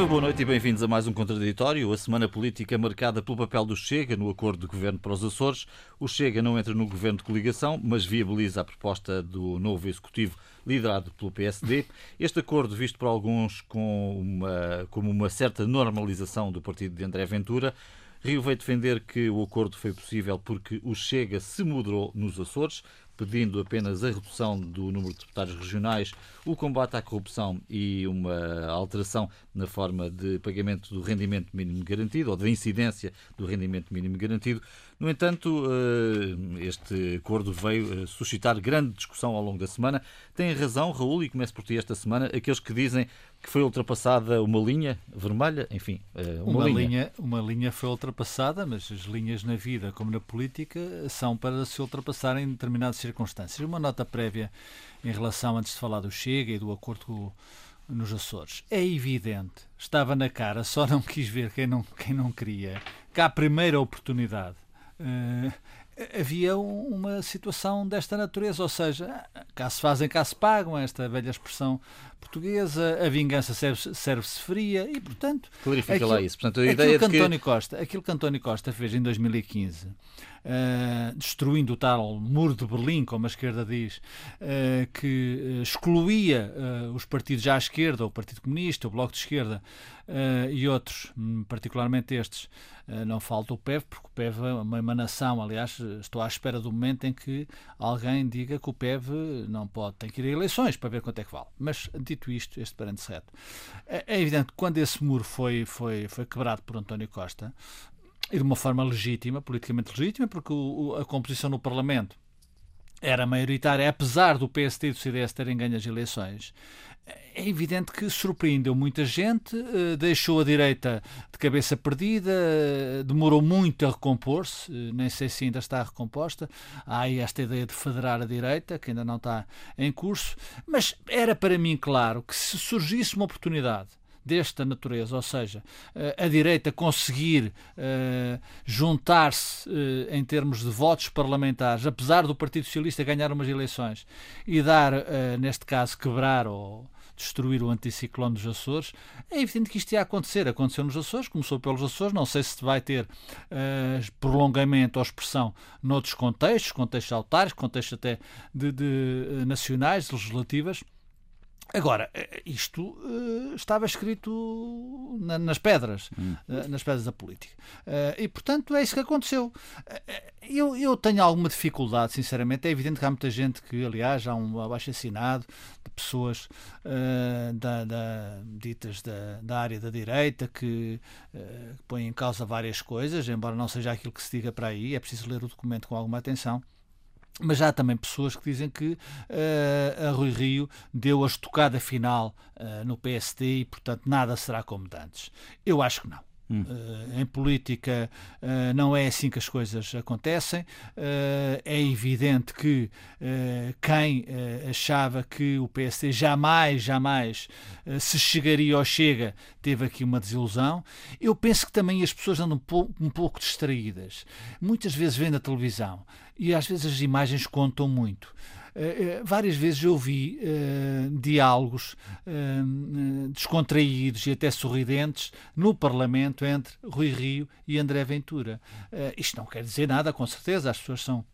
Viva, boa noite e bem-vindos a mais um Contraditório. A semana política marcada pelo papel do Chega no acordo de governo para os Açores. O Chega não entra no governo de coligação, mas viabiliza a proposta do novo executivo liderado pelo PSD. Este acordo, visto por alguns com uma, como uma certa normalização do partido de André Ventura, Rio veio defender que o acordo foi possível porque o Chega se moderou nos Açores, pedindo apenas a redução do número de deputados regionais, o combate à corrupção e uma alteração na forma de pagamento do rendimento mínimo garantido ou da incidência do rendimento mínimo garantido. No entanto, eh, este acordo veio eh, suscitar grande discussão ao longo da semana. Tem razão, Raul, e começo por ti esta semana, aqueles que dizem que foi ultrapassada uma linha vermelha, enfim, eh, uma, uma linha. linha. Uma linha foi ultrapassada, mas as linhas na vida, como na política, são para se ultrapassar em determinadas circunstâncias. Uma nota prévia em relação, antes de falar do Chega e do acordo nos Açores. É evidente, estava na cara, só não quis ver quem não, quem não queria, que à primeira oportunidade Uh, havia uma situação desta natureza, ou seja, cá se fazem, cá se pagam, esta velha expressão portuguesa, a vingança serve-se serve fria e, portanto... Clarifica aquilo, lá isso. Portanto, a ideia que António que... Costa, aquilo que António Costa fez em 2015 Uh, destruindo o tal muro de Berlim, como a esquerda diz, uh, que uh, excluía os partidos à esquerda, o Partido Comunista, o Bloco de Esquerda e outros, hum, particularmente estes. não falta o PEV, porque o PEV é uma emanação. Aliás, estou à espera do momento em que alguém diga que o PEV não pode, tem que ir a eleições para ver quanto é que vale. Mas, dito isto, este parente reto. É, é evidente que quando esse muro foi, foi, foi quebrado por António Costa, e de uma forma legítima, politicamente legítima, porque o, a composição no Parlamento era maioritária, apesar do PSD e do CDS terem ganho as eleições. É evidente que surpreendeu muita gente, eh, deixou a direita de cabeça perdida, eh, demorou muito a recompor-se, eh, nem sei se ainda está recomposta. Há aí esta ideia de federar a direita, que ainda não está em curso, mas era para mim claro que se surgisse uma oportunidade desta natureza, ou seja, eh, a direita conseguir uh, juntar-se uh, em termos de votos parlamentares, apesar do Partido Socialista ganhar umas eleições e dar, uh, neste caso, quebrar ou destruir o anticiclone dos Açores, é evidente que isto ia acontecer. Aconteceu nos Açores, começou pelos Açores, não sei se vai ter prolongamento ou expressão noutros contextos, contextos altares, contextos até de, de nacionais, legislativas. Agora, eh, isto uh, estava escrito na, nas pedras, hum. uh, nas pedras da política. Uh, e, portanto, é isso que aconteceu. eu, eu tenho alguma dificuldade, sinceramente. É evidente que há muita gente que, aliás, há um abaixo assinado de pessoas da, da, ditas da, da, área da direita que põem em causa várias coisas, embora não seja aquilo que se diga para aí. É preciso ler o documento com alguma atenção. Mas já há também pessoas que dizem que uh, a Rui Rio deu a estocada final uh, no PSD e, portanto, nada será como antes. Eu acho que não. Uh, em política uh, não é assim que as coisas acontecem. Uh, é evidente que quem achava que o PSD jamais, jamais se chegaria ou chega, teve aqui uma desilusão. Eu penso que também as pessoas andam um pouco, um pouco distraídas. Muitas vezes vêm na televisão e às vezes as imagens contam muito. Uh, várias vezes eu vi uh, diálogos descontraídos e até sorridentes no Parlamento entre Rui Rio e André Ventura. isto não quer dizer nada, com certeza, as pessoas são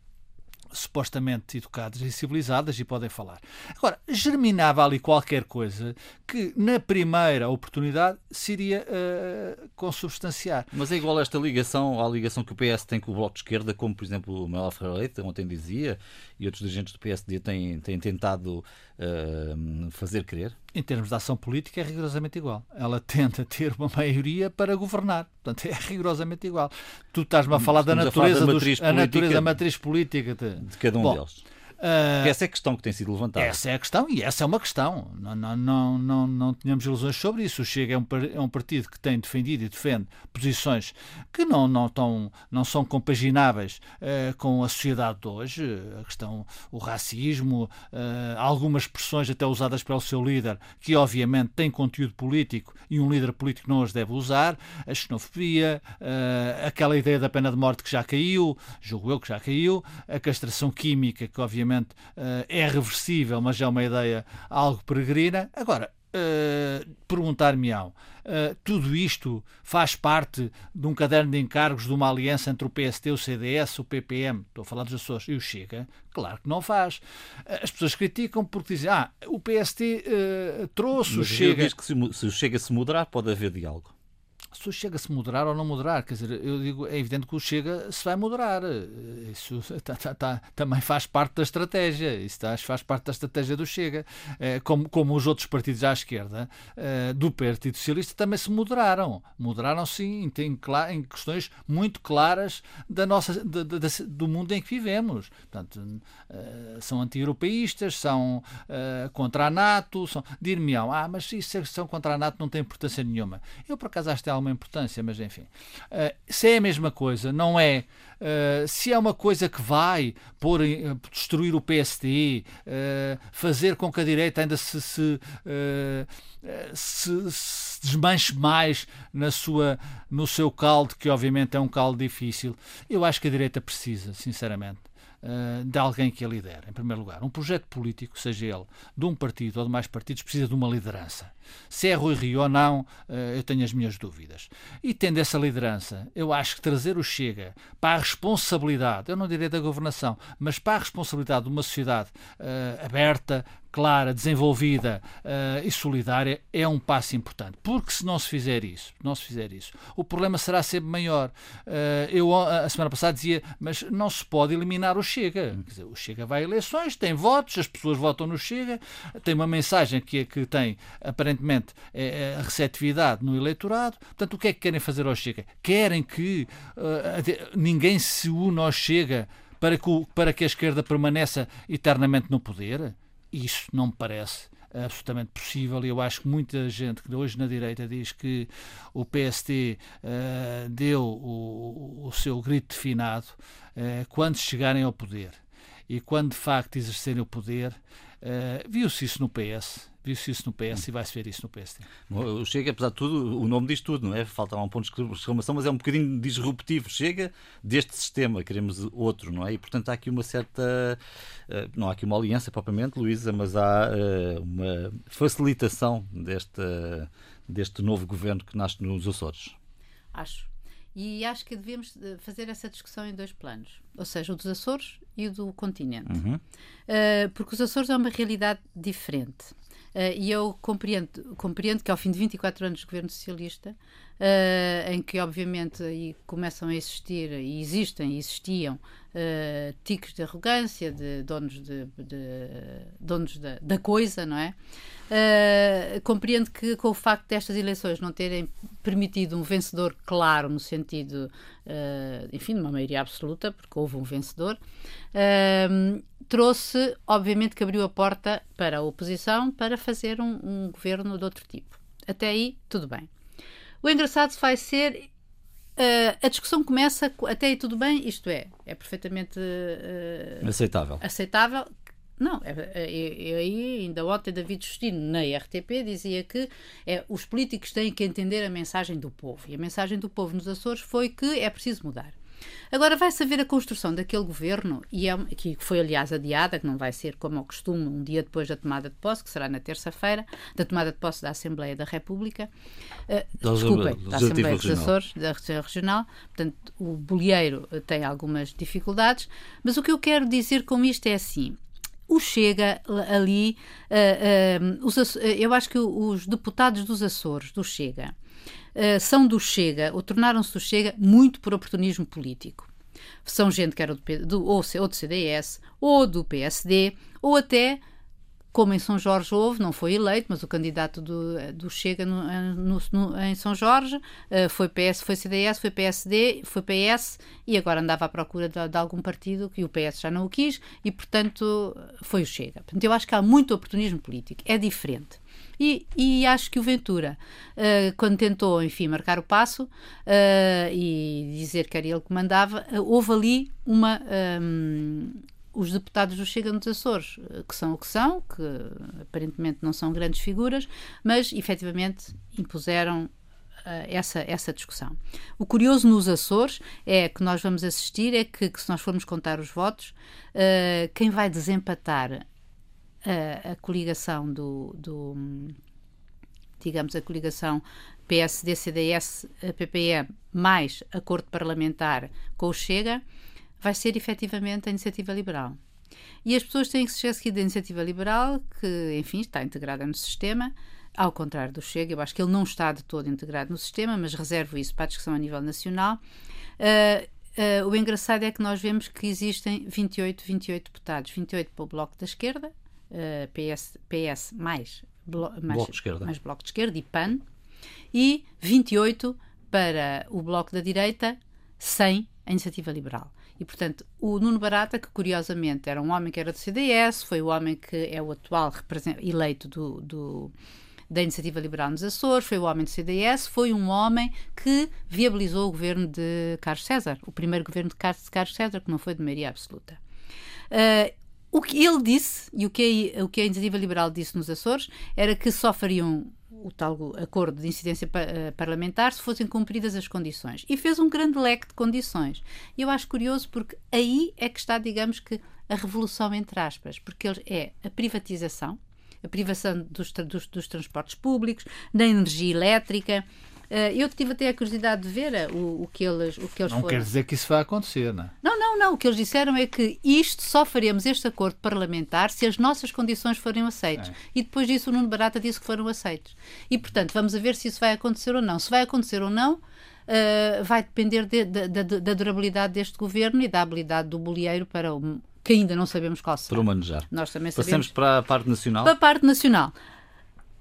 supostamente educadas e civilizadas e podem falar. Agora, germinava ali qualquer coisa que na primeira oportunidade se iria uh, consubstanciar. Mas é igual esta ligação à ligação que o PS tem com o Bloco de Esquerda, como por exemplo o Manuel Ferreira Leite ontem dizia, e outros dirigentes do PSD têm, têm tentado uh, fazer crer? Em termos de ação política é rigorosamente igual. Ela tenta ter uma maioria para governar. Portanto, é rigorosamente igual. Tu estás-me a falar Estamos da natureza, a, da matriz dos, a natureza matriz política de, de cada um Bom, deles. Uh, essa é a questão que tem sido levantada. Essa é a questão e essa é uma questão. Não, não, não, não, não tínhamos ilusões sobre isso. O Chega é um, é um partido que tem defendido e defende posições que não, não, tão, não são compagináveis uh, com a sociedade de hoje. A questão, o racismo, uh, algumas expressões até usadas pelo seu líder, que obviamente tem conteúdo político e um líder político não as deve usar. A xenofobia, aquela ideia da pena de morte que já caiu, julgo eu que já caiu, a castração química que obviamente obviamente uh, é reversível, mas é uma ideia algo peregrina. Agora, uh, perguntar-me-ão, uh, tudo isto faz parte de um caderno de encargos de uma aliança entre o PST, o CDS, o PPM, estou a falar dos Açores, e o Chega? Claro que não faz. As pessoas criticam porque dizem, ah, o PST uh, trouxe Mas o Chega... diz que se, se o Chega se moderar pode haver diálogo se o Chega se moderar ou não moderar, quer dizer, eu digo, é evidente que o Chega se vai moderar. Isso tá, tá, tá, também faz parte da estratégia. Isso tá, faz parte da estratégia do Chega. É, como, como os outros partidos à esquerda é, do Partido Socialista também se moderaram. Moderaram-se em, em, em, questões muito claras da nossa, da, da, do mundo em que vivemos. Portanto, é, são anti-europeístas, são contra a NATO, são... dir-me-ão, ah, mas isso são contra a NATO não tem importância nenhuma. Eu, por acaso, acho que tem alguma importância, mas enfim. Uh, se é a mesma coisa, não é. Uh, se é uma coisa que vai pôr, uh, destruir o PSD, fazer com que a direita ainda se, se, se, se desmanche mais na sua, no seu caldo, que obviamente é um caldo difícil, eu acho que a direita precisa, sinceramente. Eh, de alguém que a lidere, em primeiro lugar. Um projeto político, seja ele de um partido ou de mais partidos, precisa de uma liderança. Se é Rui Rio ou não, eh, eu tenho as minhas dúvidas. E tendo essa liderança, eu acho que trazer o Chega para a responsabilidade, eu não direi da governação, mas para a responsabilidade de uma sociedade uh, aberta, clara, desenvolvida uh, e solidária é um passo importante. Porque se não se fizer isso, não se fizer isso, o problema será sempre maior. Uh, eu a semana passada dizia, mas não se pode eliminar o Chega. Dizer, o Chega vai a eleições, tem votos, as pessoas votam no Chega, tem uma mensagem que, que tem aparentemente é, é a receptividade no eleitorado. Portanto, o que é que querem fazer ao Chega? Querem que uh, ninguém se una ao Chega para que, o, para que a esquerda permaneça eternamente no poder? Isso não me parece absolutamente possível e eu acho que muita gente que hoje na direita diz que o PST uh, eh, deu o, o, seu grito definado uh, quando chegarem ao poder e quando de facto exercerem o poder uh, viu-se isso no PS Viu-se isso no PS e vai-se ver isso no PSD. O Chega, apesar de tudo, o nome diz tudo, não é? Falta um ponto de exclamação, mas é um bocadinho disruptivo. Chega deste sistema, queremos outro, não é? E, portanto, há aqui uma certa. Eh, não há aqui uma aliança propriamente, Luísa, mas há eh, uma facilitação deste, deste novo governo que nasce nos Açores. Acho. E acho que devemos eh, fazer essa discussão em dois planos, ou seja, o dos Açores e o do continente. Uhum. Uh, porque os Açores é uma realidade diferente. Uh, e eu compreendo, compreendo que ao fim de 24 anos de governo socialista, uh, em que obviamente aí começam a existir, e existem, e existiam, uh, tiques de arrogância, de donos, de, de donos da, da, coisa, não é? compreendo que com o facto destas eleições não terem permitido um vencedor claro, no sentido, enfim, de uma maioria absoluta, porque houve um vencedor, trouxe, obviamente, que abriu a porta para a oposição para fazer um, um governo de outro tipo. Até aí, tudo bem. O engraçado vai ser Uh, a discussão começa até aí tudo bem, isto é, é perfeitamente uh, aceitável. aceitável. Não, é, é, é, aí ainda ontem David Justino na RTP dizia que é, os políticos têm que entender a mensagem do povo. E a mensagem do povo nos Açores foi que é preciso mudar. Agora vai-se haver a construção daquele governo, e é, que foi aliás adiada, que não vai ser como ao costume, um dia depois da tomada de posse, que será na terça-feira, da tomada de posse da Assembleia da República. Uh, desculpem, da Assembleia dos Açores, da Regional. Portanto, o bolieiro tem algumas dificuldades, mas o que eu quero dizer com isto é assim: o Chega ali, uh, uh, os, eu acho que os deputados dos Açores, do Chega, uh, são do Chega, ou tornaram-se do Chega, muito por oportunismo político. São gente que era do, do, ou, ou do CDS, ou do PSD, ou até como em São Jorge houve, não foi eleito, mas o candidato do, do Chega no, no, no, em São Jorge uh, foi PS, foi CDS, foi PSD, foi PS e agora andava à procura de, de, algum partido que o PS já não o quis e, portanto, foi o Chega. Portanto, eu acho que há muito oportunismo político, é diferente. E, e, acho que o Ventura, uh, quando tentou, enfim, marcar o passo uh, e dizer que era ele que mandava, uh, houve ali uma. Um, os deputados do Chega nos Açores, que são o que são, que aparentemente não são grandes figuras, mas efetivamente impuseram essa, essa discussão. O curioso nos Açores é que nós vamos assistir é que, que se nós formos contar os votos, uh, quem vai desempatar a, coligação do, do, digamos, a coligação PSD, CDS, PPM, mais acordo parlamentar com o Chega, vai ser efetivamente a iniciativa liberal. E as pessoas têm que se esquecer da iniciativa liberal, que, enfim, está integrada no sistema, ao contrário do Chega, eu acho que ele não está de todo integrado no sistema, mas reservo isso para a discussão a nível nacional. Uh, uh, o engraçado é que nós vemos que existem 28, 28 deputados, 28 para o Bloco da Esquerda, uh, PS, PS mais, blo mais, bloco de esquerda. mais Bloco de Esquerda e PAN, e 28 para o Bloco da Direita, sem a Iniciativa Liberal. E, portanto, o Nuno Barata, que curiosamente era um homem que era do CDS, foi o homem que é o atual eleito do, do da Iniciativa Liberal nos Açores, foi o homem do CDS, foi um homem que viabilizou o governo de Carlos César, o primeiro governo de Carlos César, que não foi de maioria absoluta. Uh, o que ele disse, e o que, a, o que a Iniciativa Liberal disse nos Açores, era que só fariam o tal acordo de incidência eh, parlamentar se fossem cumpridas as condições. E fez um grande leque de condições. E eu acho curioso porque aí é que está, digamos que, a revolução, entre aspas, porque é a privatização, a privação dos, dos, dos transportes públicos, da energia elétrica. Uh, eu tive até a curiosidade de ver uh, o, o, que eles, o que eles Não foram. quer dizer que isso vai acontecer, não é? Não, não, não. O que eles disseram é que isto só faremos este acordo parlamentar se as nossas condições forem aceitas. É. E depois disso o Nuno Barata disse que foram aceitos. E, portanto, vamos a ver se isso vai acontecer ou não. Se vai acontecer ou não, uh, vai depender de, de, de, da durabilidade deste governo e da habilidade do bolieiro para o que ainda não sabemos qual será. Para o manejar. Nós também Passemos para a parte nacional. Para a parte nacional.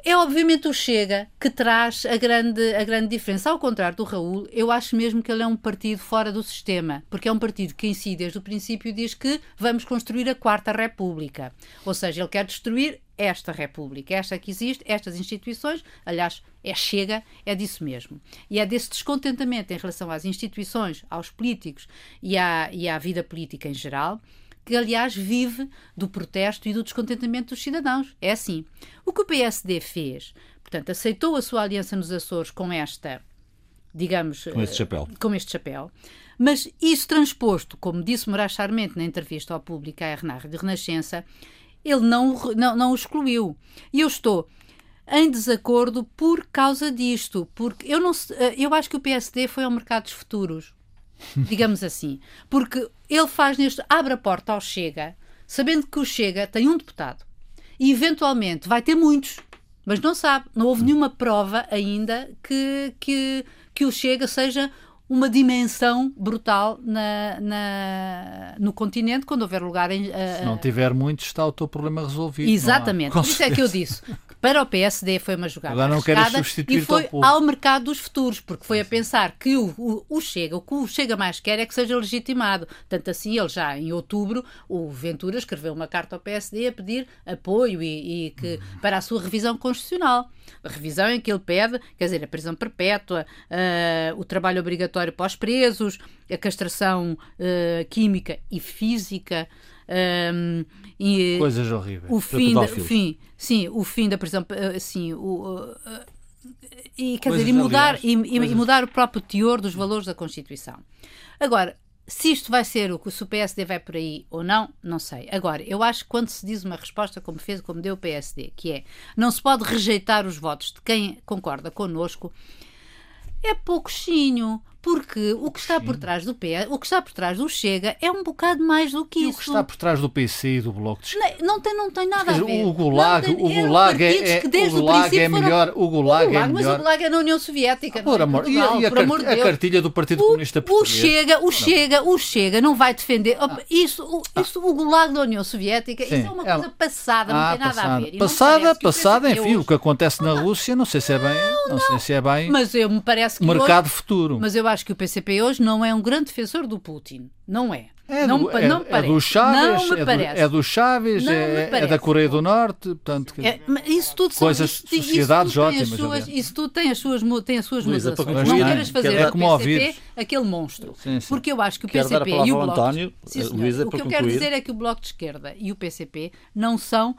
É obviamente o Chega que traz a grande, a grande diferença. Ao contrário do Raul, eu acho mesmo que ele é um partido fora do sistema, porque é um partido que em si, desde o princípio, diz que vamos construir a Quarta República. Ou seja, ele quer destruir esta República, esta que existe, estas instituições, aliás, é Chega, é disso mesmo. E é desse descontentamento em relação às instituições, aos políticos e à, e à vida política em geral que aliás vive do protesto e do descontentamento dos cidadãos. É assim. O que o PSD fez, portanto, aceitou a sua aliança nos Açores com esta, digamos, com este chapéu. Com este chapéu. Mas isso transposto, como disse Moraes Charmente na entrevista ao público à RNR de Renascença, ele não, não, não o excluiu. E eu estou em desacordo por causa disto, porque eu não eu acho que o PSD foi ao mercado dos futuros digamos assim. Porque ele faz neste. abre a porta ao Chega, sabendo que o Chega tem um deputado e eventualmente vai ter muitos, mas não sabe. Não houve nenhuma prova ainda que, que, que o Chega seja uma dimensão brutal na, na, no continente quando houver lugar em. Uh, Se não tiver muitos, está o teu problema resolvido. Exatamente. Por isso é que eu disse para o PSD foi uma jogada Agora não e foi ao mercado dos futuros, porque foi a pensar que o, o, o, Chega, o que o Chega mais quer é que seja legitimado. Tanto assim, ele já em outubro, o Ventura escreveu uma carta ao PSD a pedir apoio e, e que, para a sua revisão constitucional. A revisão em que ele pede, quer dizer, a prisão perpétua, uh, o trabalho obrigatório para os presos, a castração uh, química e física. Um, e, Coisas horríveis. O fim, da, fim, sim, o fim da prisão, assim, o, uh, e quer dizer, e mudar, e, e, mudar o próprio teor dos valores da Constituição. Agora, se isto vai ser o que o PSD vai por aí ou não, não sei. Agora, eu acho que quando se diz uma resposta como fez, como deu o PSD, que é não se pode rejeitar os votos de quem concorda connosco, é pouquinho, porque o que está por trás do PS, o que está por trás do Chega é um bocado mais do que e isso. o que está por trás do PC e do Bloco de Esquerda? Não, não, tem, não tem nada a ver. O Gulag, tem, o Gulag é, o Gulag é melhor. O Gulag, o Gulag é mas melhor. o Gulag é na União Soviética. Por amor, Portugal, e, e a, por amor de a cartilha do Partido o, Comunista Português. O Chega, o Chega, o Chega não vai defender. Ah. Isso, o, isso, o Gulag da União Soviética, Sim, isso é uma coisa passada, não ah, tem nada passada. a ver. passada, passada, enfim, o que acontece na Rússia, não sei se é bem, não sei se é bem. Mas eu me parece que mercado futuro. Mas eu acho que o PCP hoje não é um grande defensor do Putin. Não é. É, não, do, é, não é do Chaves, é, do, é do Chaves, é, é, da Coreia do Norte, portanto, é, isso tudo coisas, são, sociedades isso ótimas. Suas, isso tudo tem as suas, tem as suas Luísa, modulações. Não queiras fazer é como PCP aquele monstro. Sim, sim. Porque eu acho que o Quero PCP e o Bloco... António, sim, Luísa, o que eu quero dizer é que o Bloco de Esquerda e o PCP não são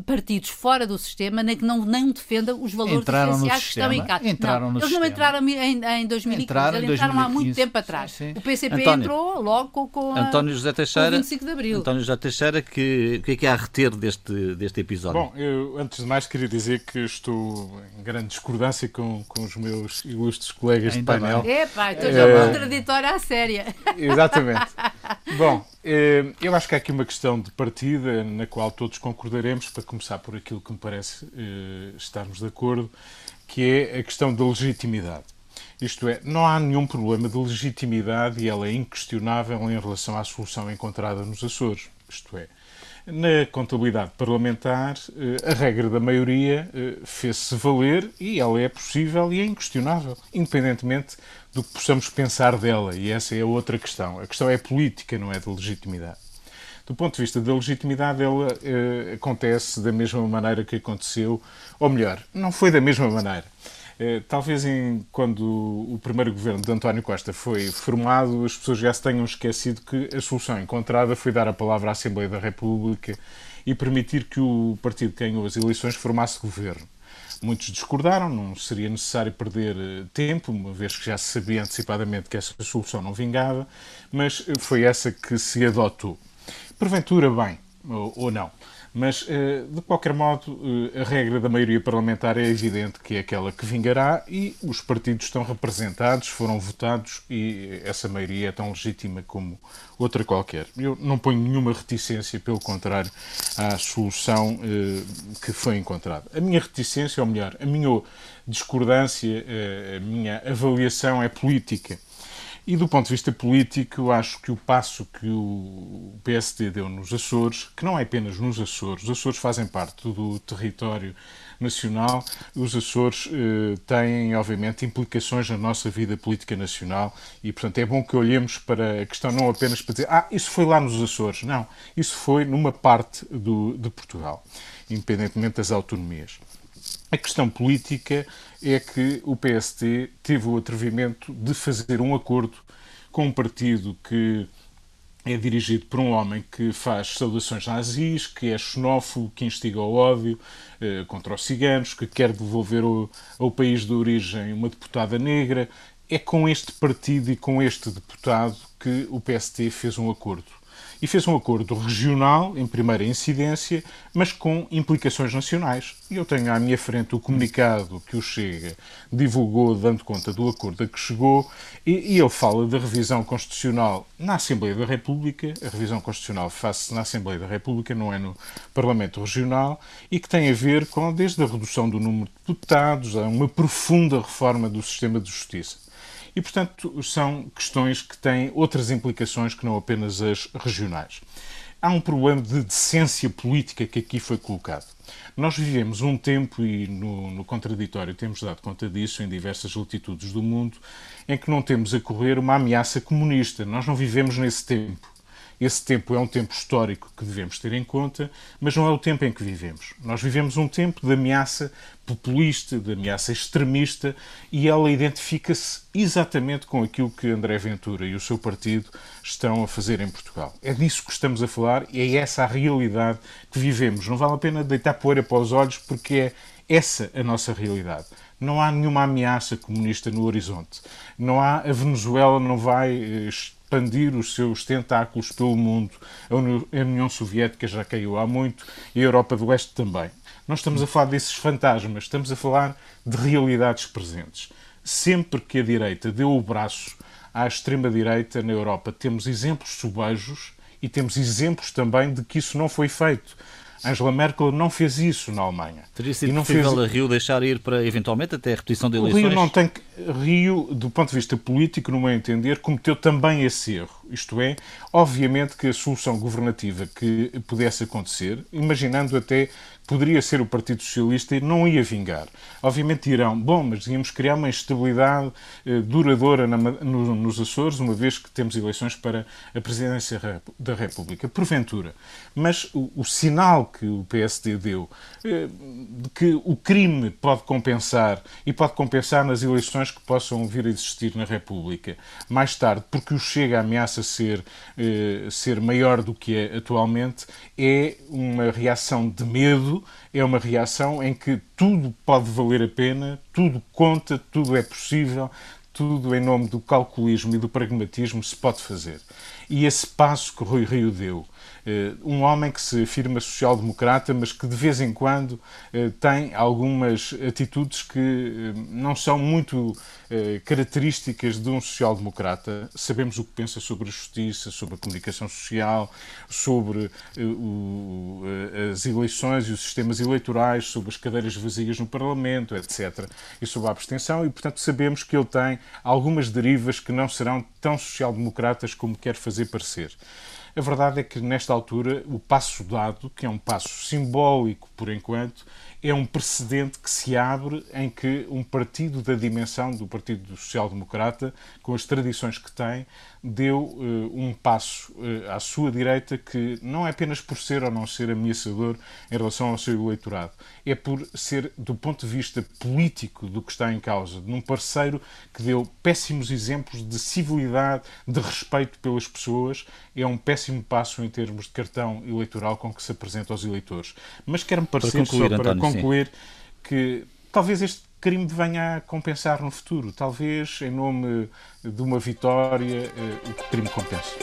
partidos fora do sistema nem que não, não defendam os valores entraram essenciais que estão em casa. Entraram não, no eles sistema. não entraram em, em 2015, entraram eles em entraram 2015. há muito tempo atrás. Sim, sim. O PCP António, entrou logo com, a, António José Teixeira, 25 de Abril. António José Teixeira, que, o que é que há a reter deste, deste episódio? Bom, eu antes de mais queria dizer que estou em grande discordância com, com os meus ilustres colegas Ainda de painel. É pá, estou É. já contraditória à séria. Exatamente. Bom, eh, eu acho que há aqui uma questão de partida na qual todos concordaremos, para começar por aquilo que me parece eh, estarmos de acordo, que é a questão da legitimidade. Isto é, não há nenhum problema de legitimidade e ela é inquestionável em relação à solução encontrada nos Açores. Isto é, na contabilidade parlamentar, eh, a regra da maioria eh, fez-se valer e ela é possível e é inquestionável, independentemente do que possamos pensar dela. E essa é a outra questão. A questão é política, não é de legitimidade. Do ponto de vista da legitimidade, ela eh, acontece da mesma maneira que aconteceu, ou melhor, não foi da mesma maneira. Eh, talvez em, quando o primeiro governo de António Costa foi formado, as pessoas já se tenham esquecido que a solução encontrada foi dar a palavra à Assembleia da República e permitir que o partido que ganhou as eleições formasse governo. Muitos discordaram, não seria necessário perder eh, tempo, uma vez que já se sabia antecipadamente que essa solução não vingava, mas eh, foi essa que se adotou. Porventura, bem, ou, ou não. Mas, eh, de qualquer modo, eh, a regra da maioria parlamentar é evidente que é aquela que vingará e os partidos estão representados, foram votados e essa maioria é tão legítima como outra qualquer. Eu não ponho nenhuma reticência, pelo contrário, à solução eh, que foi encontrada. A minha reticência, ou melhor, a minha discordância, a minha avaliação é política. E do ponto de vista político, acho que o passo que o PSD deu nos Açores, que não é apenas nos Açores, os Açores fazem parte do território nacional, os Açores eh, têm, obviamente, implicações na nossa vida política nacional e, portanto, é bom que olhemos para a questão não apenas para dizer ah, isso foi lá nos Açores. Não, isso foi numa parte do, de Portugal, independentemente das autonomias. A questão política é que o PST teve o atrevimento de fazer um acordo com um partido que é dirigido por um homem que faz saudações nazis, que é xenófobo, que instiga o ódio eh, contra os ciganos, que quer devolver ao, ao país de origem uma deputada negra. É com este partido e com este deputado que o PST fez um acordo e fez um acordo regional, em primeira incidência, mas com implicações nacionais. E eu tenho à minha frente o comunicado que o Chega divulgou, dando conta do acordo a que chegou, e, e ele fala da revisão constitucional na Assembleia da República. A revisão constitucional faz-se na Assembleia da República, não é no Parlamento Regional, e que tem a ver com, desde a redução do número de deputados, a uma profunda reforma do sistema de justiça. E, portanto, são questões que têm outras implicações que não apenas as regionais. Há um problema de decência política que aqui foi colocado. Nós vivemos um tempo, e no, no, contraditório temos dado conta disso em diversas latitudes do mundo, em que não temos a correr uma ameaça comunista. Nós não vivemos nesse tempo. Esse tempo é um tempo histórico que devemos ter em conta, mas não é o tempo em que vivemos. Nós vivemos um tempo de ameaça populista, de ameaça extremista, e ela identifica-se exatamente com aquilo que André Ventura e o seu partido estão a fazer em Portugal. É disso que estamos a falar e é essa a realidade que vivemos. Não vale a pena deitar poeira para os olhos, porque é essa a nossa realidade. Não há nenhuma ameaça comunista no horizonte. Não há a Venezuela não vai expandir os seus tentáculos pelo mundo. A União Soviética já caiu há muito e a Europa do Leste também. Não estamos a falar desses fantasmas, estamos a falar de realidades presentes. Sempre que a direita deu o braço à extrema-direita na Europa, temos exemplos sobejos e temos exemplos também de que isso não foi feito. Angela Merkel não fez isso na Alemanha. Teria sido e não possível fez... a Rio deixar ir para, eventualmente, até a repetição de O eleições? Rio não tem que... Rio, do ponto de vista político, no meu entender, cometeu também esse erro. Isto é, obviamente que a solução governativa que pudesse acontecer, imaginando até poderia ser o Partido Socialista e não ia vingar. Obviamente dirão, bom, mas íamos criar uma instabilidade eh, duradoura na, no, nos Açores, uma vez que temos eleições para a presidência da República. Porventura. Mas o, o sinal que o PSD deu eh, de que o crime pode compensar e pode compensar nas eleições que possam vir a existir na República mais tarde, porque o Chega ameaça ser, eh, ser maior do que é atualmente, é uma reação de medo tudo é uma reação em que tudo pode valer a pena, tudo conta, tudo é possível, tudo em nome do calculismo e do pragmatismo se pode fazer. E esse passo que Rui Rio deu, um homem que se afirma social-democrata, mas que de vez em quando eh, tem algumas atitudes que eh, não são muito características de um social-democrata. Sabemos o que pensa sobre a justiça, sobre a comunicação social, sobre as eleições e os sistemas eleitorais, sobre as cadeiras vazias no Parlamento, etc. E sobre a abstenção, e portanto sabemos que ele tem algumas derivas que não serão tão social-democratas como quer fazer parecer. A verdade é que, nesta altura, o passo dado, que é um passo simbólico por enquanto, é um precedente que se abre em que um partido da dimensão do Partido Social Democrata, com as tradições que tem, deu uh, um passo uh, à sua direita que não é apenas por ser ou não ser ameaçador em relação ao seu eleitorado, é por ser, do ponto de vista político do que está em causa, de um parceiro que deu péssimos exemplos de civilidade, de respeito pelas pessoas, é um péssimo passo em termos de cartão eleitoral com que se apresenta aos eleitores. Mas quero-me parecer, para concluir, só para António, concluir, sim. que talvez este crime venha a compensar no futuro. Talvez, em nome de uma vitória, eh, o crime compense.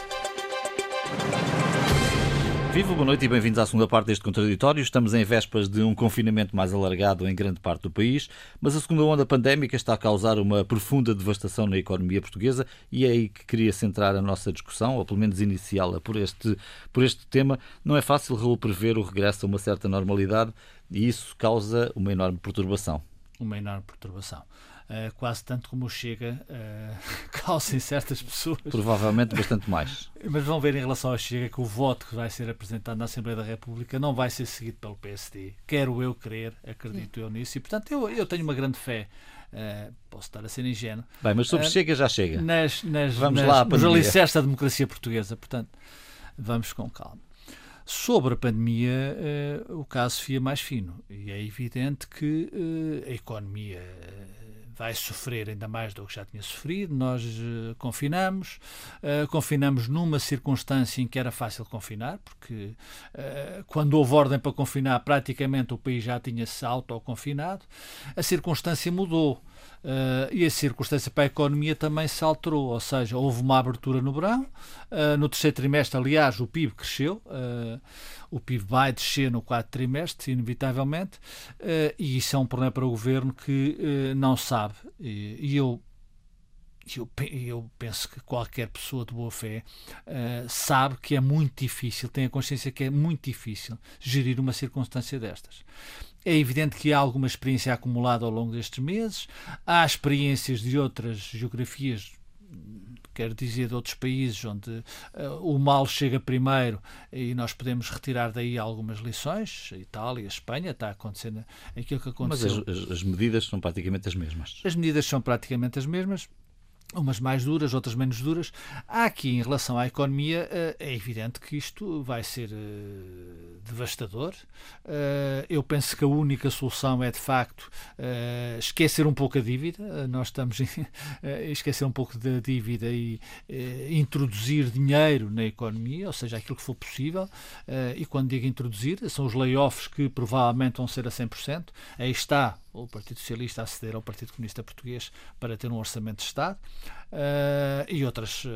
Viva, boa noite e bem-vindos à segunda parte deste contraditório. Estamos em vésperas de um confinamento mais alargado em grande parte do país, mas a segunda onda pandémica está a causar uma profunda devastação na economia portuguesa e é aí que queria centrar a nossa discussão, ou pelo menos iniciá-la por este, por este tema. Não é fácil, prever o regresso a uma certa normalidade e isso causa uma enorme perturbação uma enorme perturbação. Uh, quase tanto como o Chega uh, causa em certas pessoas. Provavelmente bastante mais. Mas vão ver em relação ao Chega que o voto que vai ser apresentado na Assembleia da República não vai ser seguido pelo PSD. Quero eu crer, acredito eu nisso, e portanto eu, eu tenho uma grande fé. Uh, posso estar a ser ingênuo. Bem, mas sobre Chega já chega. Nas, nas, vamos nas, lá, nos alicerces da democracia portuguesa. Portanto, vamos com calma. Sobre a pandemia, uh, o caso fia mais fino e é evidente que uh, a economia eh, vai sofrer ainda mais do que já tinha sofrido. Nós uh, confinamos, uh, confinamos numa circunstância em que era fácil confinar, porque uh, quando houve ordem para confinar, praticamente o país já tinha-se autoconfinado. A circunstância mudou. Uh, e a circunstância para a economia também se alterou, ou seja, houve uma abertura no verão, uh, no terceiro trimestre, aliás, o PIB cresceu, uh, o PIB vai descer no quarto trimestre, inevitavelmente, e isso é um problema para o governo que não sabe. E, e eu eu, eu, penso que qualquer pessoa de boa fé uh, sabe que é muito difícil, tem a consciência que é muito difícil gerir uma circunstância destas. É evidente que há alguma experiência acumulada ao longo destes meses, há experiências de outras geografias quero dizer, de outros países onde uh, o mal chega primeiro e nós podemos retirar daí algumas lições. Itália, Espanha, está acontecendo aquilo que aconteceu. Mas as, as, medidas são praticamente as mesmas. As medidas são praticamente as mesmas umas mais duras, outras menos duras. Há aqui, em relação à economia, eh, é evidente que isto vai ser eh, devastador. Eh, eu penso que a única solução é, de facto, esquecer um pouco a dívida. Nós estamos a esquecer um pouco da dívida e introduzir dinheiro na economia, ou seja, aquilo que for possível. E quando digo introduzir, são os layoffs que provavelmente vão ser a 100%. Aí está o Partido Socialista a ao Partido Comunista Português para ter um orçamento de Estado e outras uh,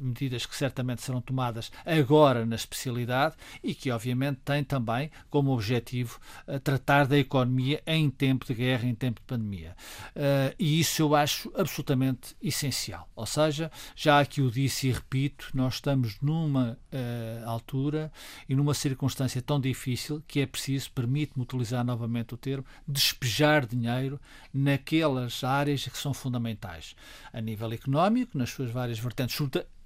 medidas que certamente serão tomadas agora na especialidade e que, obviamente, têm também como objetivo uh, tratar da economia em tempo de guerra, em tempo de pandemia. e isso eu acho absolutamente essencial. Ou seja, já aqui o disse e repito, nós estamos numa altura e numa circunstância tão difícil que é preciso, permite-me utilizar novamente o termo, despejar dinheiro naquelas áreas que são fundamentais a nível económico, nas suas várias vertentes,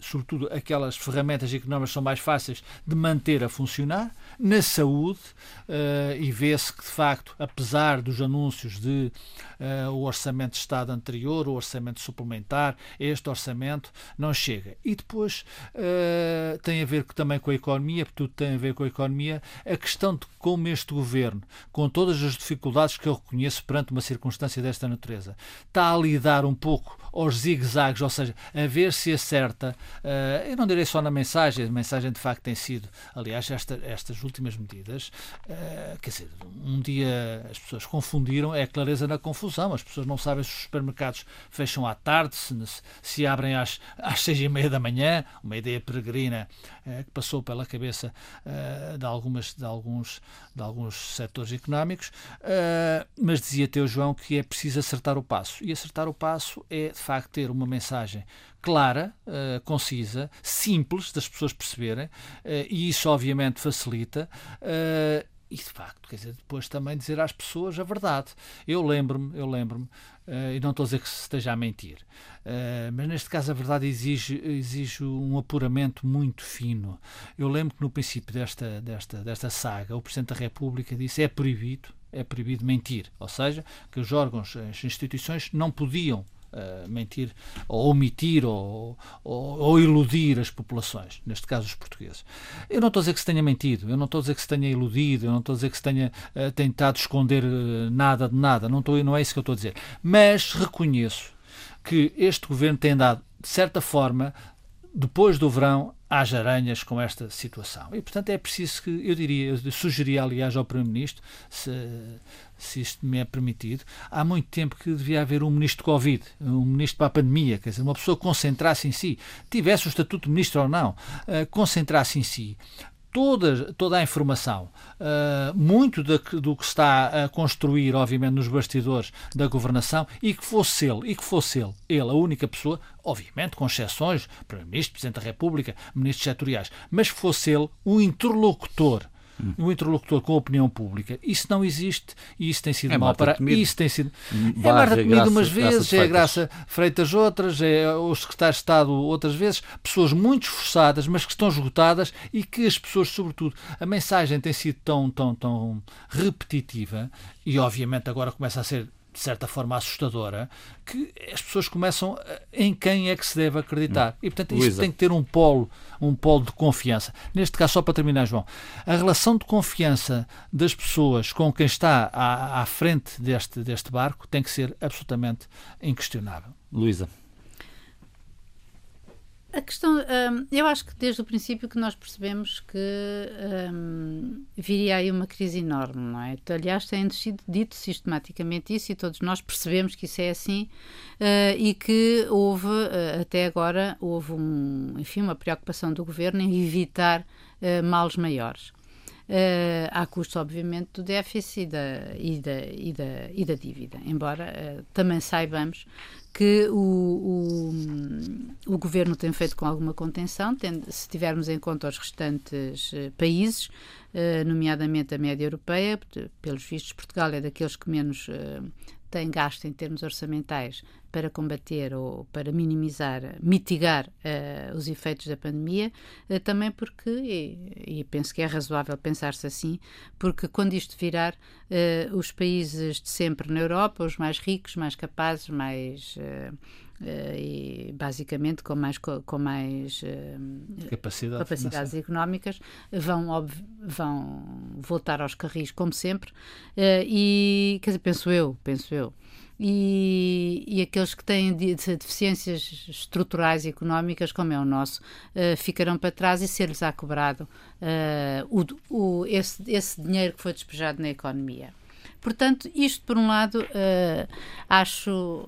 sobretudo aquelas ferramentas económicas que são mais fáceis de manter a funcionar, na saúde, uh, e vê-se que, de facto, apesar dos anúncios de uh, o orçamento de Estado anterior, o orçamento suplementar, este orçamento não chega. E depois uh, tem a ver também com a economia, tudo tem a ver com a economia, a questão de como este governo, com todas as dificuldades que eu reconheço perante uma circunstância desta natureza, está a lidar um pouco aos zigue-zagues, ou seja, a ver se acerta. Uh, eu não direi só na mensagem, a mensagem de facto tem sido, aliás, esta, estas últimas medidas, uh, quer dizer, um dia as pessoas confundiram, é clareza na confusão, as pessoas não sabem se os supermercados fecham à tarde, se, se abrem às, às seis e meia da manhã, uma ideia peregrina uh, que passou pela cabeça de, algumas, de, alguns, de alguns setores económicos, mas dizia Teu João que é preciso acertar o passo, e acertar o passo é de facto ter uma mensagem clara, uh, concisa, simples das pessoas perceberem, uh, e isso obviamente facilita. Uh, e de facto, quer dizer, depois também dizer às pessoas a verdade. Eu lembro-me, eu lembro-me, e não estou a dizer que se esteja a mentir, mas neste caso a verdade exige, exige um apuramento muito fino. Eu lembro que no princípio desta, desta, desta saga, o Presidente da República disse é proibido, é proibido mentir, ou seja, que os órgãos, as instituições não podiam uh, mentir, ou omitir, ou, ou, ou, iludir as populações, neste caso os portugueses. Eu não estou a dizer que se tenha mentido, eu não estou a dizer que se tenha iludido, eu não estou a dizer que se tenha uh, tentado esconder uh, nada de nada, não, estou, não é isso que eu estou a dizer. Mas reconheço que este governo tem dado, de certa forma, depois do verão, às aranhas com esta situação. E, portanto, é preciso que, eu diria, eu sugeria, aliás, ao Primeiro-Ministro, se, se isto me é permitido, há muito tempo que devia haver um ministro de Covid, um ministro para a pandemia, quer dizer, uma pessoa que concentrasse em si, tivesse o estatuto de ministro ou não, uh, concentrasse em si toda, toda a informação, uh, muito do que, do que está a construir, obviamente, nos bastidores da governação e que fosse ele, e que fosse ele, ele a única pessoa, obviamente com exceções, Primeiro-Ministro, Presidente da República, Ministros setoriais, mas fosse ele o interlocutor um interlocutor com a opinião pública. Isso não existe e isso tem sido é mal para. Isso tem sido. é Marta Temido umas vezes, é Graça Freitas outras, é o secretário de Estado outras vezes, pessoas muito esforçadas, mas que estão esgotadas e que as pessoas, sobretudo, a mensagem tem sido tão, tão, tão repetitiva e obviamente agora começa a ser de certa forma assustadora, que as pessoas começam em quem é que se deve acreditar. E, portanto, isso Luísa. tem que ter um polo, um polo de confiança. Neste caso, só para terminar, João, a relação de confiança das pessoas com quem está à, à frente deste, deste barco tem que ser absolutamente inquestionável. Luísa. A questão, hum, eu acho que desde o princípio que nós percebemos que hum, viria aí uma crise enorme, não é? Aliás, tem sido dito sistematicamente isso e todos nós percebemos que isso é assim uh, e que houve, uh, até agora, houve um, enfim, uma preocupação do governo em evitar uh, males maiores. Uh, à custo, obviamente, do déficit e da, e da, e da, e da dívida. Embora uh, também saibamos que o, o, o, governo tem feito com alguma contenção, se tivermos em conta os restantes uh, países, nomeadamente a média europeia, pelos vistos, Portugal é daqueles que menos tem gasto em termos orçamentais para combater ou para minimizar, mitigar uh, os efeitos da pandemia, uh, também porque, e, e, penso que é razoável pensar-se assim, porque quando isto virar, uh, os países de sempre na Europa, os mais ricos, mais capazes, mais e basicamente com mais, com mais uh, Capacidade capacidades económicas vão, vão voltar aos carris como sempre. Uh, e quer dizer, penso eu, penso eu. E, e aqueles que têm de, de deficiências estruturais e económicas, como é o nosso, ficarão para trás e ser-lhes cobrado o, o, esse, esse dinheiro que foi despejado na economia. Portanto, isto por um lado acho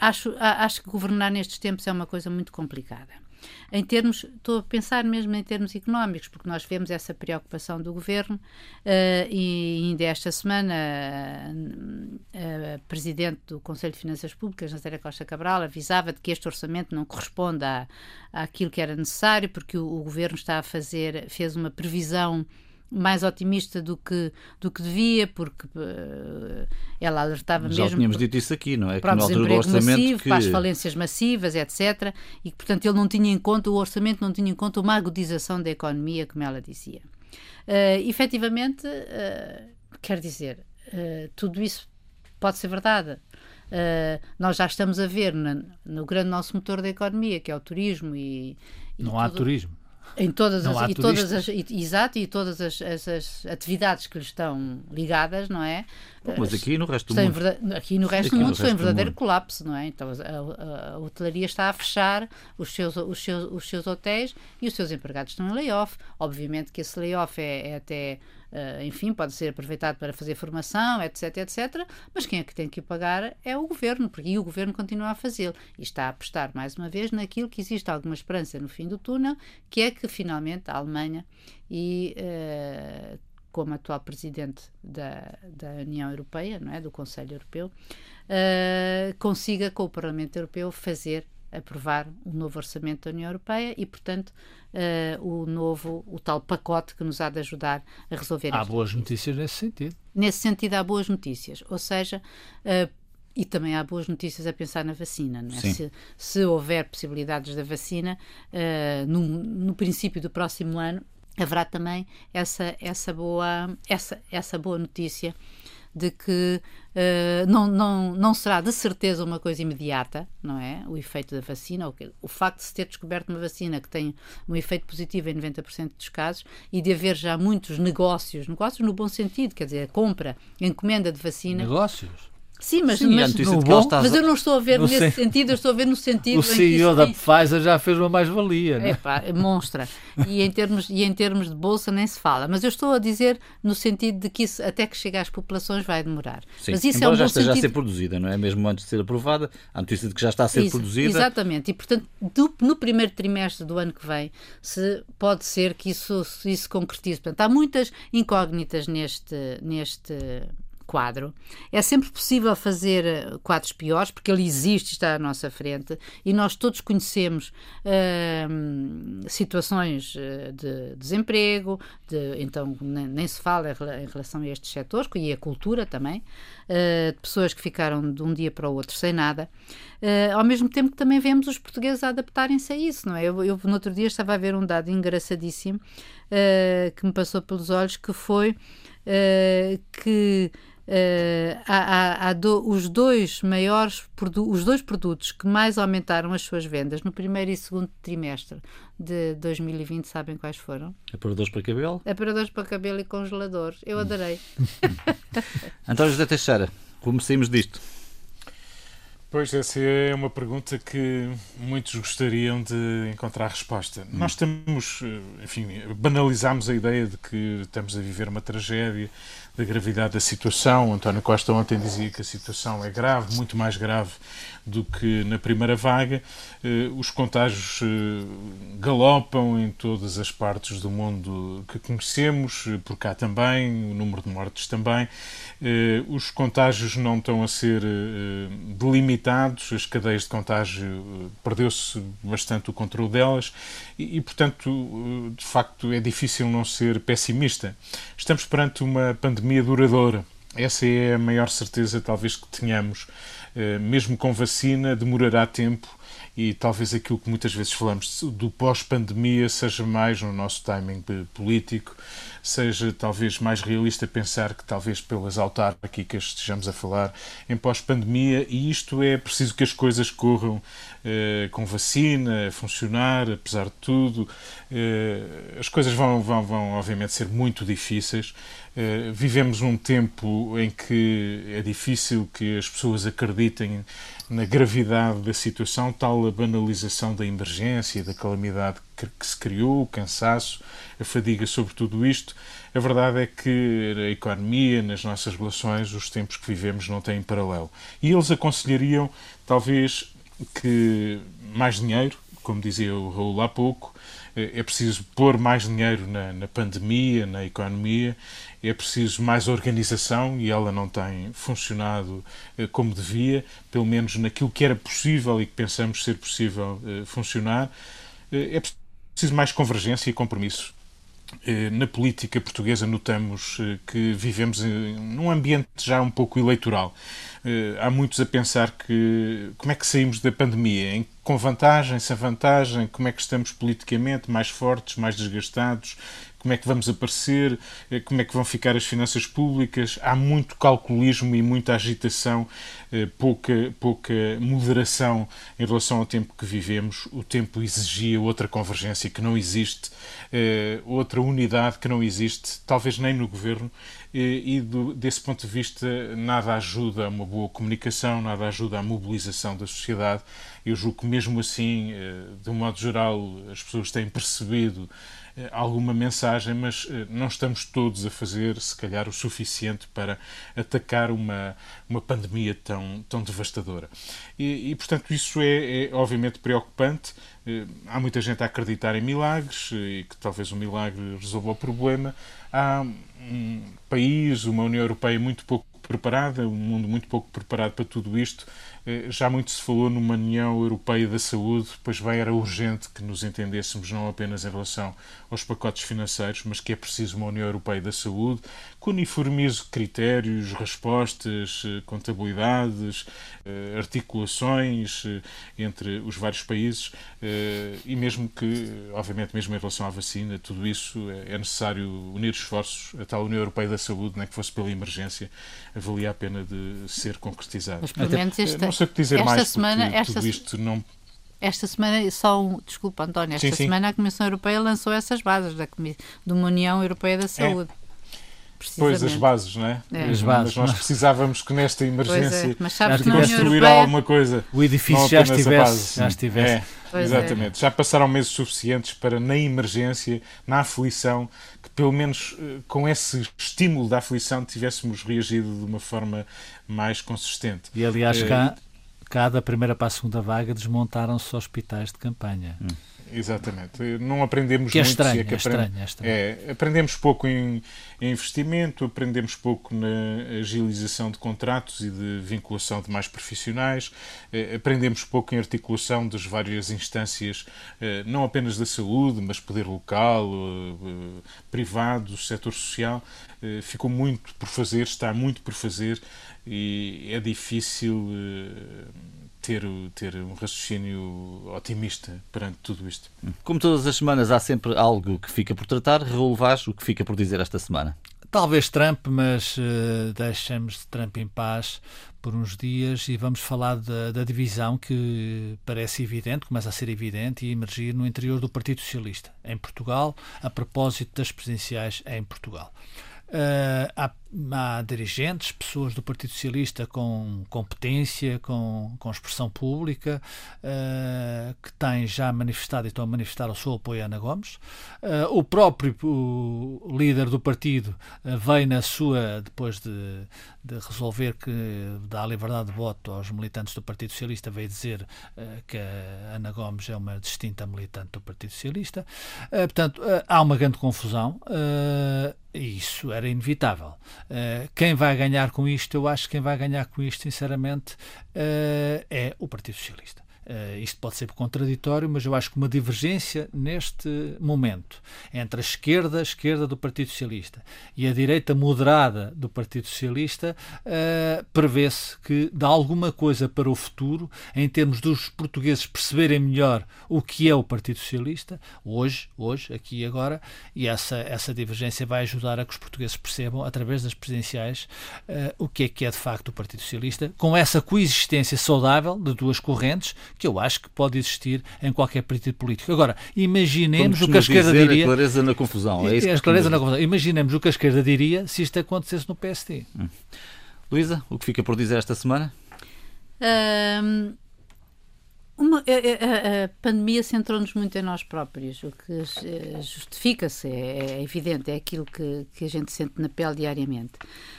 acho, acho que governar nestes tempos é uma coisa muito complicada. Em termos, estou a pensar mesmo em termos económicos, porque nós vemos essa preocupação do governo uh, e ainda esta semana a, a Presidente do Conselho de Finanças Públicas, Nazaré Costa Cabral, avisava de que este orçamento não corresponde à, àquilo que era necessário, porque o, o governo está a fazer, fez uma previsão mais otimista do que, do que devia, porque uh, ela alertava Já mesmo. Já tínhamos dito isso aqui, não é? Para que o desemprego massivo, que... para as falências massivas, etc. E que, portanto, ele não tinha em conta, o orçamento não tinha em conta uma agudização da economia, como ela dizia. Uh, efetivamente, uh, quer dizer, uh, tudo isso pode ser verdade. Uh, nós já estamos a ver no, no grande nosso motor da economia, que é o turismo e, e não tudo... há turismo em todas as, e todas as e, exato e todas as, as, as, atividades que lhe estão ligadas não é? Mas aqui no resto do mundo. aqui no resto aqui do mundo foi um verdadeiro colapso não é? Então a, a, a, hotelaria está a fechar os seus os seus os seus hotéis e os seus empregados estão em layoff. Obviamente que esse layoff é, é até Uh, enfim, pode ser aproveitado para fazer formação, etc, etc, mas quem é que tem que pagar é o governo, porque o governo continua a fazê-lo. E está a apostar mais uma vez naquilo que existe alguma esperança no fim do túnel, que é que finalmente a Alemanha e uh, como atual presidente da, da União Europeia, não é, do Conselho Europeu, uh, consiga com o Parlamento Europeu fazer aprovar o um novo orçamento da União Europeia e, portanto, uh, o novo, o tal pacote que nos há de ajudar a resolver Há boas notícias nesse sentido. Nesse sentido, há boas notícias. Ou seja, uh, e também há boas notícias a pensar na vacina. Não é? se, se, houver possibilidades da vacina, uh, no, no princípio do próximo ano, haverá também essa, essa, boa, essa, essa boa notícia de que uh, não, não, não será de certeza uma coisa imediata, não é? O efeito da vacina, o, facto de se ter descoberto uma vacina que tem um efeito positivo em 90% dos casos e de haver já muitos negócios, negócios no bom sentido, quer dizer, a compra, a encomenda de vacina. Negócios? Sim, mas, Sim, mas, bom, está... mas eu não estou a ver nesse sen... sentido, eu estou a ver no sentido. O CEO da tem... Pfizer já fez uma mais-valia. É pá, monstra. E em, termos, e em termos de bolsa nem se fala. Mas eu estou a dizer no sentido de que isso, até que chegue às populações, vai demorar. Sim, mas isso é um já esteja sentido... a ser produzida, não é? Mesmo antes de ser aprovada, a notícia de que já está a ser isso, produzida. Exatamente. E, portanto, do, no primeiro trimestre do ano que vem, se pode ser que isso, isso se concretize. Portanto, há muitas incógnitas neste. neste quadro. É sempre possível fazer eh, quadros piores, porque ele existe, está à nossa frente, e nós todos conhecemos uh, situações eh, de desemprego, de, então nem, nem, se fala em relação a estes setores, e a cultura também, uh, de pessoas que ficaram de um dia para o outro sem nada. Uh, ao mesmo tempo que também vemos os portugueses adaptarem-se a isso, não é? Eu, eu, no outro dia estava a ver um dado engraçadíssimo que me passou pelos olhos, que foi que Uh, há, há, há do, os dois maiores os dois produtos que mais aumentaram as suas vendas no primeiro e segundo trimestre de 2020, sabem quais foram? Aparadores para cabelo? Aparadores para cabelo e congeladores. Eu adorei. António José Teixeira, como saímos disto? Pois, essa é uma pergunta que muitos gostariam de encontrar resposta. Hum. Nós eh, enfim, banalizamos a ideia de que estamos a viver uma tragédia, da gravidade da situação. António Costa ontem dizia que a situação é grave, muito mais grave do que na primeira vaga. Eh, os contágios eh, galopam em todas as partes do mundo que conhecemos, eh, por cá também, o número de mortes também. Os contágios não estão a ser delimitados, as cadeias de contágio perdeu-se bastante o controle delas e, portanto, de facto, é difícil não ser pessimista. Estamos perante uma pandemia duradoura. Essa é a maior certeza, talvez, que tenhamos. Mesmo com vacina, demorará tempo e talvez aquilo que muitas vezes falamos do pós-pandemia seja mais no nosso timing político, seja talvez mais realista pensar que talvez pelas autárquicas estejamos a falar em pós-pandemia e isto é preciso que as coisas corram eh, com vacina, funcionar, apesar de tudo. Eh, as coisas vão, vão, vão obviamente ser muito difíceis, eh, vivemos um tempo em que é difícil que as pessoas acreditem na gravidade da situação, tal a banalização da emergência, da calamidade que, se criou, o cansaço, a fadiga sobre tudo isto. A verdade é que a economia, nas nossas relações, os tempos que vivemos não têm paralelo. E eles aconselhariam, talvez, que mais dinheiro, como dizia o Raul há pouco, é preciso pôr mais dinheiro na, na, pandemia, na economia, é preciso mais organização e ela não tem funcionado eh, como devia, pelo menos naquilo que era possível e que pensamos ser possível eh, funcionar. É preciso mais convergência e compromisso. Na política portuguesa notamos que vivemos num ambiente já um pouco eleitoral. Há muitos a pensar que como é que saímos da pandemia, em com vantagem, sem vantagem, como é que estamos politicamente, mais fortes, mais desgastados, como é que vamos aparecer, eh, como é que vão ficar as finanças públicas. Há muito calculismo e muita agitação, eh, pouca, pouca moderação em relação ao tempo que vivemos. O tempo exigia outra convergência que não existe, eh, outra unidade que não existe, talvez nem no governo. E, do, desse ponto de vista, nada ajuda a uma boa comunicação, nada ajuda à mobilização da sociedade. Eu julgo que, mesmo assim, de um modo geral, as pessoas têm percebido alguma mensagem, mas eh, não estamos todos a fazer, se calhar, o suficiente para atacar uma, uma pandemia tão, tão devastadora. E, e portanto, isso é, é, obviamente preocupante. Eh, há muita gente a acreditar em milagres e que talvez um milagre resolva o problema. Há um país, uma União Europeia muito pouco preparada, um mundo muito pouco preparado para tudo isto. Eh, já muito se falou numa União Europeia da Saúde, pois bem era urgente que nos entendêssemos não apenas em relação aos pacotes financeiros, mas que é preciso uma União Europeia da Saúde, que uniformize critérios, respostas, eh, contabilidades, eh, articulações entre os vários países e mesmo que, obviamente, mesmo em relação à vacina, tudo isso é necessário unir esforços. A tal União Europeia da Saúde, não é que fosse pela emergência, valia a pena de ser concretizada. Mas pelo menos esta, não sei o que dizer esta mais, semana, esta, tudo isto não... Esta semana, só um, desculpa António, esta sim, semana sim. a Comissão Europeia lançou essas bases da, de uma União Europeia da é. Saúde. É. Pois, as bases, não é? é. As bases. Mas nós precisávamos que nesta é, emergência é. já construir Europeia... alguma coisa. O edifício já estivesse. Já estivesse. É, exatamente. É. Já passaram meses suficientes para, na emergência, na aflição, que pelo menos eh, com esse estímulo da aflição tivéssemos reagido de uma forma mais consistente. E aliás, cá, cá da primeira para a segunda vaga desmontaram-se hospitais de campanha. Hum. Exatamente. Não aprendemos que é muito. Estranho, é, que é, estranho, é estranho. É, aprendemos pouco em, em, investimento, aprendemos pouco na agilização de contratos e de vinculação de mais profissionais, eh, aprendemos pouco em articulação das várias instâncias, eh, não apenas da saúde, mas poder local, eh, privado, setor social. Ficou muito por fazer, está muito por fazer e é difícil ter, ter um raciocínio otimista perante tudo isto. Como todas as semanas há sempre algo que fica por tratar, Raul Vaz, o que fica por dizer esta semana? Talvez Trump, mas uh, deixemos Trump em paz por uns dias e vamos falar da, da, divisão que parece evidente, começa a ser evidente e emergir no interior do Partido Socialista, em Portugal, a propósito das presidenciais em Portugal. Uh, há, há, dirigentes, pessoas do Partido Socialista com competência, com, com expressão pública, uh, que têm já manifestado e estão a manifestar o seu apoio a Ana Gomes. Uh, o próprio o líder do partido veio na sua, depois de, de, resolver que dá liberdade de voto aos militantes do Partido Socialista, veio dizer que a Ana Gomes é uma distinta militante do Partido Socialista. portanto, há uma grande confusão. Isso era inevitável. Uh, quem vai ganhar com isto, eu acho que quem vai ganhar com isto, sinceramente, uh, é o Partido Socialista. Uh, isto pode ser contraditório, mas eu acho que uma divergência neste momento entre a esquerda, a esquerda do Partido Socialista e a direita moderada do Partido Socialista uh, prevê-se que dá alguma coisa para o futuro em termos dos portugueses perceberem melhor o que é o Partido Socialista hoje, hoje, aqui e agora, e essa, essa divergência vai ajudar a que os portugueses percebam, através das presidenciais, uh, o que é que é de facto o Partido Socialista, com essa coexistência saudável de duas correntes que eu acho que pode existir em qualquer partido político. Agora, imaginemos o que a esquerda dizer, diria. A clareza na confusão. É isso a clareza na confusão. Imaginemos o que a esquerda diria se isto acontecesse no PSD. Hum. Luísa, o que fica por dizer esta semana? Um... Uma, a, a, a, pandemia centrou-nos muito em nós próprios, o que eh, justifica-se, é, é, evidente, é aquilo que, que a gente sente na pele diariamente.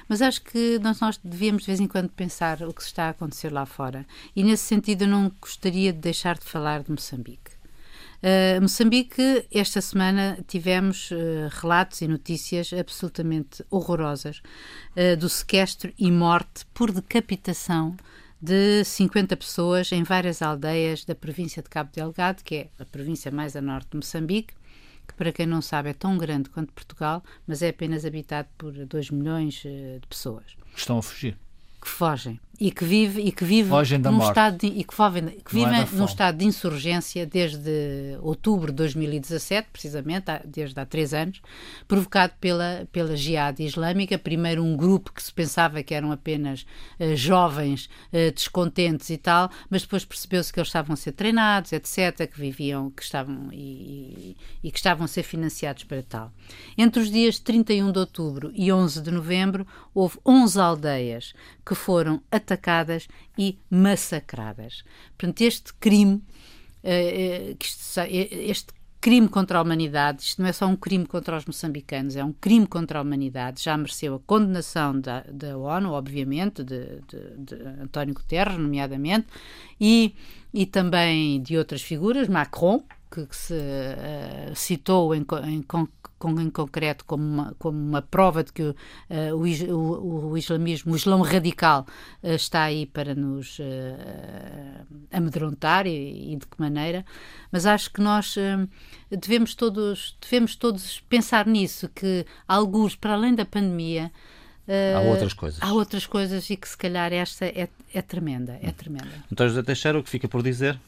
Mas acho que nós, nós devíamos de vez em quando pensar o que está a acontecer lá fora. E nesse sentido eu não gostaria de deixar de falar de Moçambique. Uh, Moçambique, esta semana tivemos uh, relatos e notícias absolutamente horrorosas uh, do sequestro e morte por decapitação de 50 pessoas em várias aldeias da província de Cabo Delgado, que é a província mais a norte de Moçambique, que para quem não sabe é tão grande quanto Portugal, mas é apenas habitado por 2 milhões eh, de pessoas. Estão a fugir. Que fogem. E que vive e que vive num morte. estado de, e que vive, que vive é num estado de insurgência desde outubro de 2017, precisamente, desde há três anos, provocado pela pela Jihad Islâmica. Primeiro um grupo que se pensava que eram apenas uh, jovens uh, descontentes e tal, mas depois percebeu-se que eles estavam a ser treinados, etc, que viviam, que estavam e, e, e que estavam a ser financiados para tal. Entre os dias 31 de outubro e 11 de novembro houve 11 aldeias que foram atacadas e massacradas. Portanto, este crime, eh, eh, este crime contra a humanidade, isto não é só um crime contra os moçambicanos, é um crime contra a humanidade, já mereceu a condenação da, da ONU, obviamente, de, de, de António Guterres, nomeadamente, e, e também de outras figuras, Macron, que, que se uh, citou em, em, em, concreto como uma, como uma prova de que uh, o, o, o, islamismo, o islão radical, uh, está aí para nos amedrontar e, e, de que maneira. Mas acho que nós devemos, todos, devemos todos pensar nisso, que alguns, para além da pandemia, há outras coisas. Há outras coisas e que se calhar esta é, é tremenda, é tremenda. Então, José Teixeira, o que fica por dizer?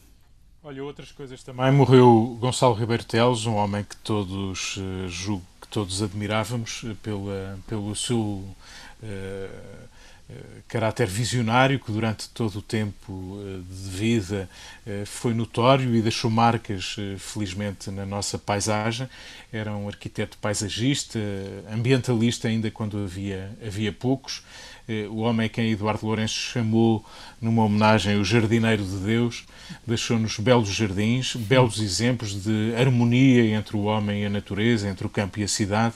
Olha, outras coisas também. Morreu Gonçalo Ribeiro Teles, um homem que todos, uh, julgo que todos admirávamos uh, pela, pelo seu uh, caráter visionário, que durante todo o tempo de vida foi notório e deixou marcas, felizmente, na nossa paisagem. Era um arquiteto paisagista, ambientalista, ainda quando havia, havia poucos. O homem a quem Eduardo Lourenço chamou, numa homenagem, o jardineiro de Deus deixou-nos belos jardins, belos exemplos de harmonia entre o homem e a natureza, entre o campo e a cidade,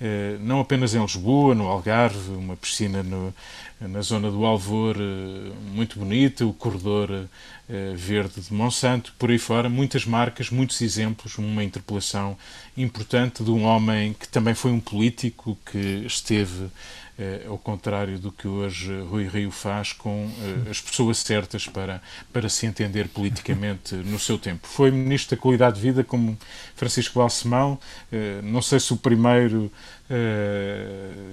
eh, não apenas em Lisboa, no Algarve, uma piscina no, na zona do Alvor eh, muito bonita, o corredor eh, verde de Monsanto, por aí fora, muitas marcas, muitos exemplos, uma interpelação importante de um homem que também foi um político, que esteve ao contrário do que hoje Rui Rio faz com eh, as pessoas certas para, para se entender politicamente no seu tempo. Foi Ministro da Qualidade de Vida como Francisco Balsemão, eh, não sei se o primeiro,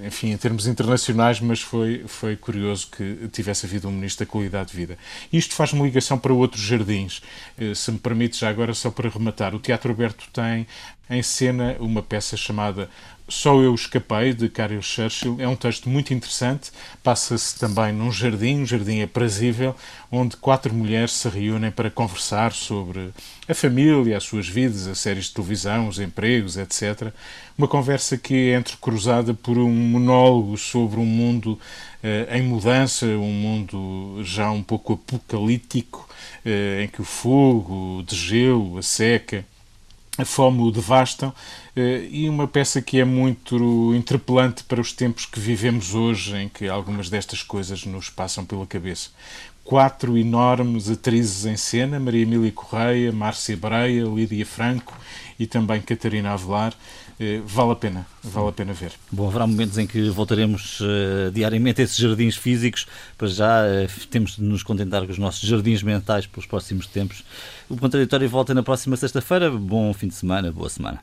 enfim, em termos internacionais, mas foi, foi curioso que tivesse havido um Ministro da Qualidade de Vida. Isto faz uma ligação para outros jardins. Se me permite, já agora, só para rematar, o Teatro Aberto tem em cena uma peça chamada só Eu Escapei, de Carol Churchill, é um texto muito interessante. Passa-se também num jardim, um jardim aprazível, onde quatro mulheres se reúnem para conversar sobre a família, as suas vidas, as séries de televisão, os empregos, etc. Uma conversa que é entrecruzada por um monólogo sobre um mundo uh, em mudança, um mundo já um pouco apocalíptico, uh, em que o fogo, o degelo, a seca a fome o devastam, eh, e uma peça que é muito interpelante para os tempos que vivemos hoje, em que algumas destas coisas nos passam pela cabeça. Quatro enormes atrizes em cena: Maria Emília Correia, Márcia Breia, Lídia Franco e também Catarina Avelar. Eh, vale a pena, vale a pena ver. Bom, haverá momentos em que voltaremos uh, diariamente a esses jardins físicos, para já uh, temos de nos contentar com os nossos jardins mentais pelos próximos tempos. O Contraditório volta na próxima sexta-feira. Bom fim de semana, boa semana.